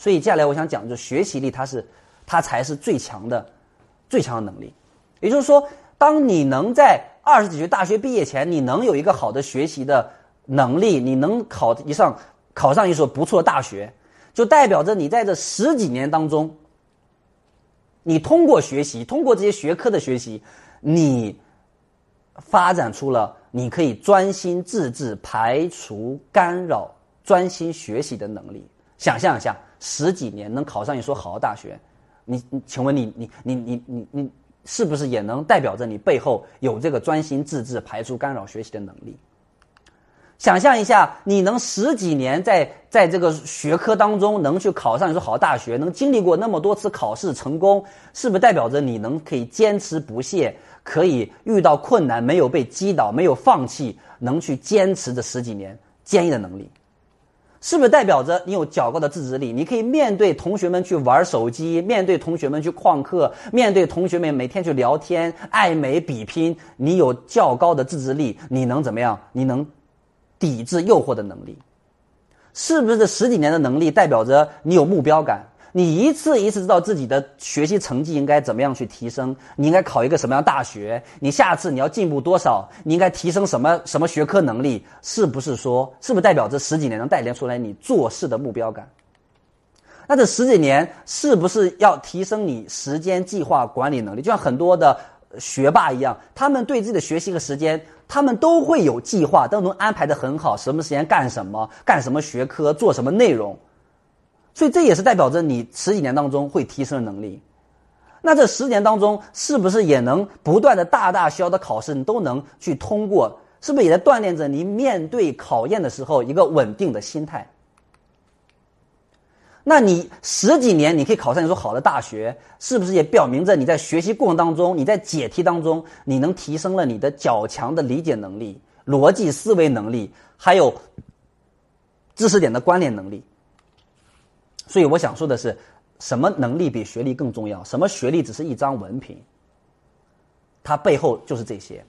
所以接下来我想讲，就学习力，它是它才是最强的最强的能力。也就是说，当你能在二十几岁大学毕业前，你能有一个好的学习的能力，你能考一上考上一所不错的大学，就代表着你在这十几年当中，你通过学习，通过这些学科的学习，你发展出了你可以专心致志、排除干扰、专心学习的能力。想象一下，十几年能考上一所好的大学，你你，请问你你你你你你。是不是也能代表着你背后有这个专心致志、排除干扰学习的能力？想象一下，你能十几年在在这个学科当中能去考上一所好大学，能经历过那么多次考试成功，是不是代表着你能可以坚持不懈，可以遇到困难没有被击倒、没有放弃，能去坚持这十几年坚毅的能力？是不是代表着你有较高的自制力？你可以面对同学们去玩手机，面对同学们去旷课，面对同学们每天去聊天、爱美比拼，你有较高的自制力，你能怎么样？你能抵制诱惑的能力？是不是这十几年的能力代表着你有目标感？你一次一次知道自己的学习成绩应该怎么样去提升，你应该考一个什么样大学？你下次你要进步多少？你应该提升什么什么学科能力？是不是说，是不是代表这十几年能带领出来你做事的目标感？那这十几年是不是要提升你时间计划管理能力？就像很多的学霸一样，他们对自己的学习和时间，他们都会有计划，都能安排的很好，什么时间干什么，干什么学科，做什么内容。所以这也是代表着你十几年当中会提升的能力。那这十年当中，是不是也能不断的大大小小的考试你都能去通过？是不是也在锻炼着你面对考验的时候一个稳定的心态？那你十几年你可以考上一所好的大学，是不是也表明着你在学习过程当中，你在解题当中，你能提升了你的较强的理解能力、逻辑思维能力，还有知识点的关联能力？所以我想说的是，什么能力比学历更重要？什么学历只是一张文凭？它背后就是这些。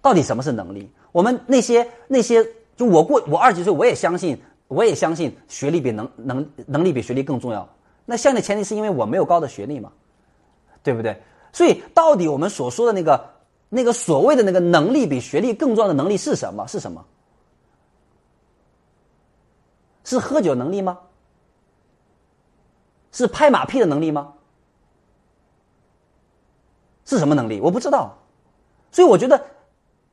到底什么是能力？我们那些那些，就我过我二十几岁，我也相信，我也相信学历比能能能力比学历更重要。那相的前提是因为我没有高的学历嘛，对不对？所以到底我们所说的那个那个所谓的那个能力比学历更重要的能力是什么？是什么？是喝酒能力吗？是拍马屁的能力吗？是什么能力？我不知道。所以我觉得，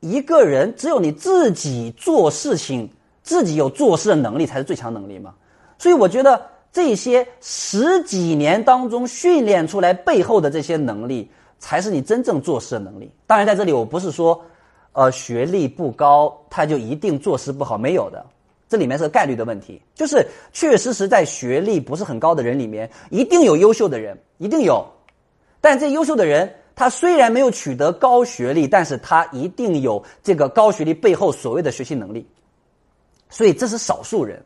一个人只有你自己做事情，自己有做事的能力，才是最强能力嘛。所以我觉得这些十几年当中训练出来背后的这些能力，才是你真正做事的能力。当然，在这里我不是说，呃，学历不高他就一定做事不好，没有的。这里面是个概率的问题，就是确确实是在学历不是很高的人里面，一定有优秀的人，一定有。但这优秀的人，他虽然没有取得高学历，但是他一定有这个高学历背后所谓的学习能力。所以这是少数人，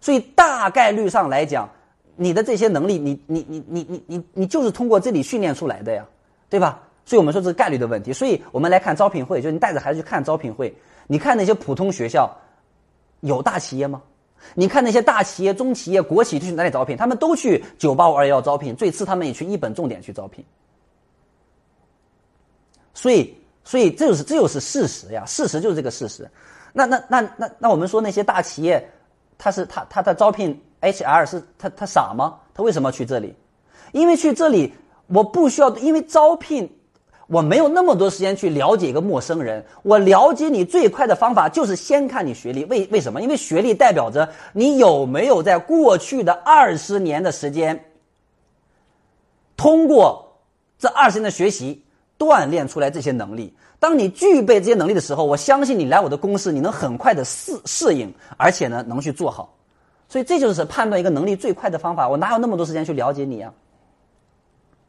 所以大概率上来讲，你的这些能力，你你你你你你你就是通过这里训练出来的呀，对吧？所以我们说这是概率的问题。所以我们来看招聘会，就是你带着孩子去看招聘会，你看那些普通学校。有大企业吗？你看那些大企业、中企业、国企去哪里招聘？他们都去九八五二幺招聘，最次他们也去一本重点去招聘。所以，所以这就是这就是事实呀，事实就是这个事实。那那那那那我们说那些大企业，他是他他他招聘 HR 是他他傻吗？他为什么去这里？因为去这里我不需要，因为招聘。我没有那么多时间去了解一个陌生人。我了解你最快的方法就是先看你学历。为为什么？因为学历代表着你有没有在过去的二十年的时间，通过这二十年的学习锻炼出来这些能力。当你具备这些能力的时候，我相信你来我的公司，你能很快的适适应，而且呢能去做好。所以这就是判断一个能力最快的方法。我哪有那么多时间去了解你呀？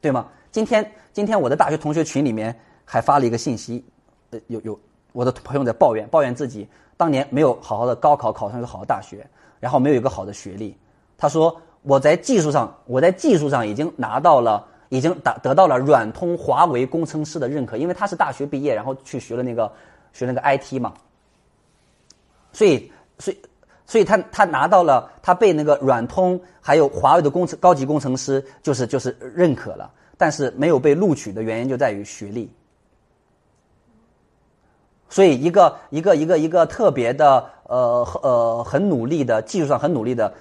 对吗？今天，今天我的大学同学群里面还发了一个信息，呃，有有我的朋友在抱怨，抱怨自己当年没有好好的高考考上一个好的大学，然后没有一个好的学历。他说我在技术上，我在技术上已经拿到了，已经达得到了软通华为工程师的认可，因为他是大学毕业，然后去学了那个学那个 IT 嘛。所以，所以，所以他他拿到了，他被那个软通还有华为的工程高级工程师就是就是认可了，但是没有被录取的原因就在于学历。所以一个一个一个一个特别的呃呃很努力的技术上很努力的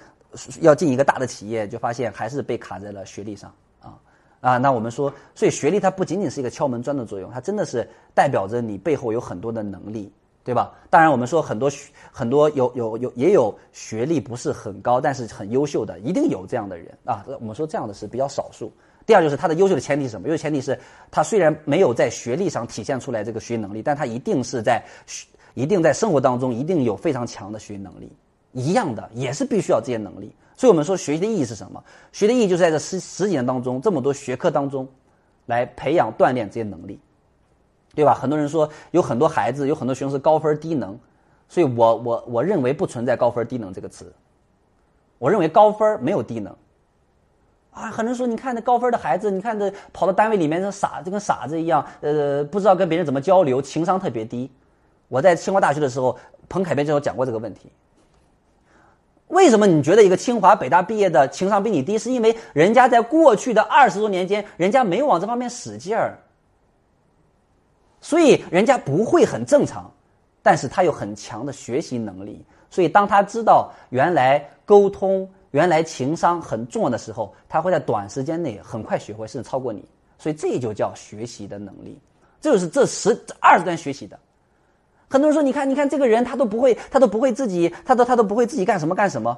要进一个大的企业，就发现还是被卡在了学历上啊啊！那我们说，所以学历它不仅仅是一个敲门砖的作用，它真的是代表着你背后有很多的能力。对吧？当然，我们说很多很多有有有也有学历不是很高，但是很优秀的，一定有这样的人啊。我们说这样的是比较少数。第二就是他的优秀的前提是什么？优秀前提是他虽然没有在学历上体现出来这个学习能力，但他一定是在一定在生活当中一定有非常强的学习能力。一样的也是必须要这些能力。所以我们说学习的意义是什么？学的意义就是在这十十几年当中，这么多学科当中，来培养锻炼这些能力。对吧？很多人说有很多孩子，有很多学生是高分低能，所以我我我认为不存在高分低能这个词。我认为高分没有低能。啊，很多人说你看那高分的孩子，你看这跑到单位里面，这傻就跟傻子一样，呃，不知道跟别人怎么交流，情商特别低。我在清华大学的时候，彭凯编就有讲过这个问题。为什么你觉得一个清华北大毕业的情商比你低？是因为人家在过去的二十多年间，人家没往这方面使劲儿。所以人家不会很正常，但是他有很强的学习能力。所以当他知道原来沟通、原来情商很重要的时候，他会在短时间内很快学会，甚至超过你。所以这就叫学习的能力，这就是这十二十段学习的。很多人说，你看，你看这个人，他都不会，他都不会自己，他都他都不会自己干什么干什么。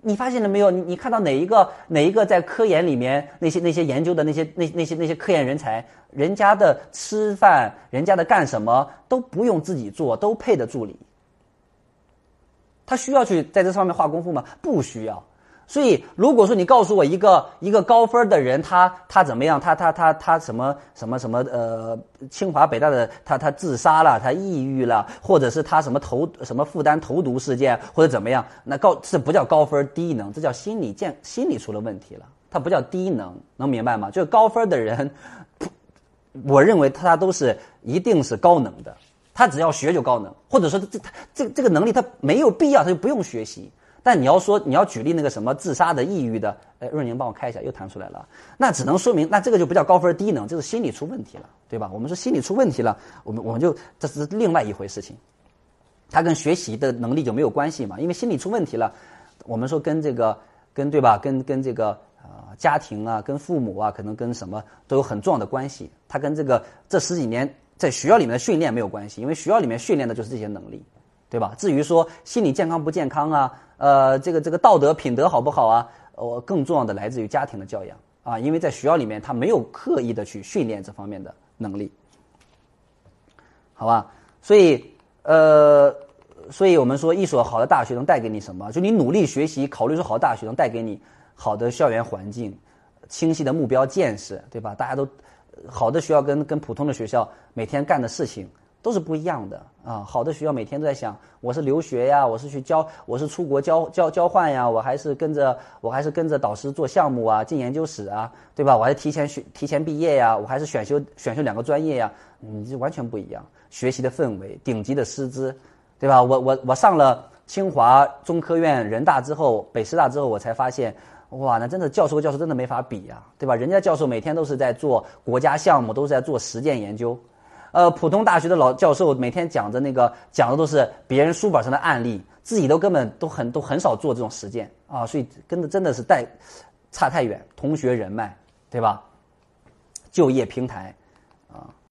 你发现了没有？你你看到哪一个哪一个在科研里面那些那些研究的那些那那些那些科研人才，人家的吃饭，人家的干什么都不用自己做，都配的助理。他需要去在这上面花功夫吗？不需要。所以，如果说你告诉我一个一个高分的人，他他怎么样？他他他他什么什么什么？呃，清华北大的他他自杀了，他抑郁了，或者是他什么投什么负担投毒事件，或者怎么样？那高这不叫高分低能，这叫心理健心理出了问题了。他不叫低能，能明白吗？就是高分的人，我认为他都是一定是高能的。他只要学就高能，或者说这他这这个能力他没有必要，他就不用学习。但你要说你要举例那个什么自杀的、抑郁的，哎，润宁帮我开一下，又弹出来了。那只能说明，那这个就不叫高分低能，这是心理出问题了，对吧？我们说心理出问题了，我们我们就这是另外一回事情，它跟学习的能力就没有关系嘛。因为心理出问题了，我们说跟这个跟对吧？跟跟这个啊家庭啊，跟父母啊，可能跟什么都有很重要的关系。它跟这个这十几年在学校里面的训练没有关系，因为学校里面训练的就是这些能力。对吧？至于说心理健康不健康啊，呃，这个这个道德品德好不好啊？我更重要的来自于家庭的教养啊，因为在学校里面他没有刻意的去训练这方面的能力，好吧？所以呃，所以我们说一所好的大学能带给你什么？就你努力学习，考虑说好的大学能带给你好的校园环境、清晰的目标见识，对吧？大家都好的学校跟跟普通的学校每天干的事情。都是不一样的啊！好的学校每天都在想，我是留学呀，我是去交，我是出国交交交换呀，我还是跟着我还是跟着导师做项目啊，进研究室啊，对吧？我还提前学提前毕业呀，我还是选修选修两个专业呀，嗯，这完全不一样。学习的氛围，顶级的师资，对吧？我我我上了清华、中科院、人大之后，北师大之后，我才发现，哇，那真的教授和教授真的没法比呀，对吧？人家教授每天都是在做国家项目，都是在做实践研究。呃，普通大学的老教授每天讲的那个讲的都是别人书本上的案例，自己都根本都很都很少做这种实践啊，所以跟的真的是带差太远。同学人脉，对吧？就业平台啊。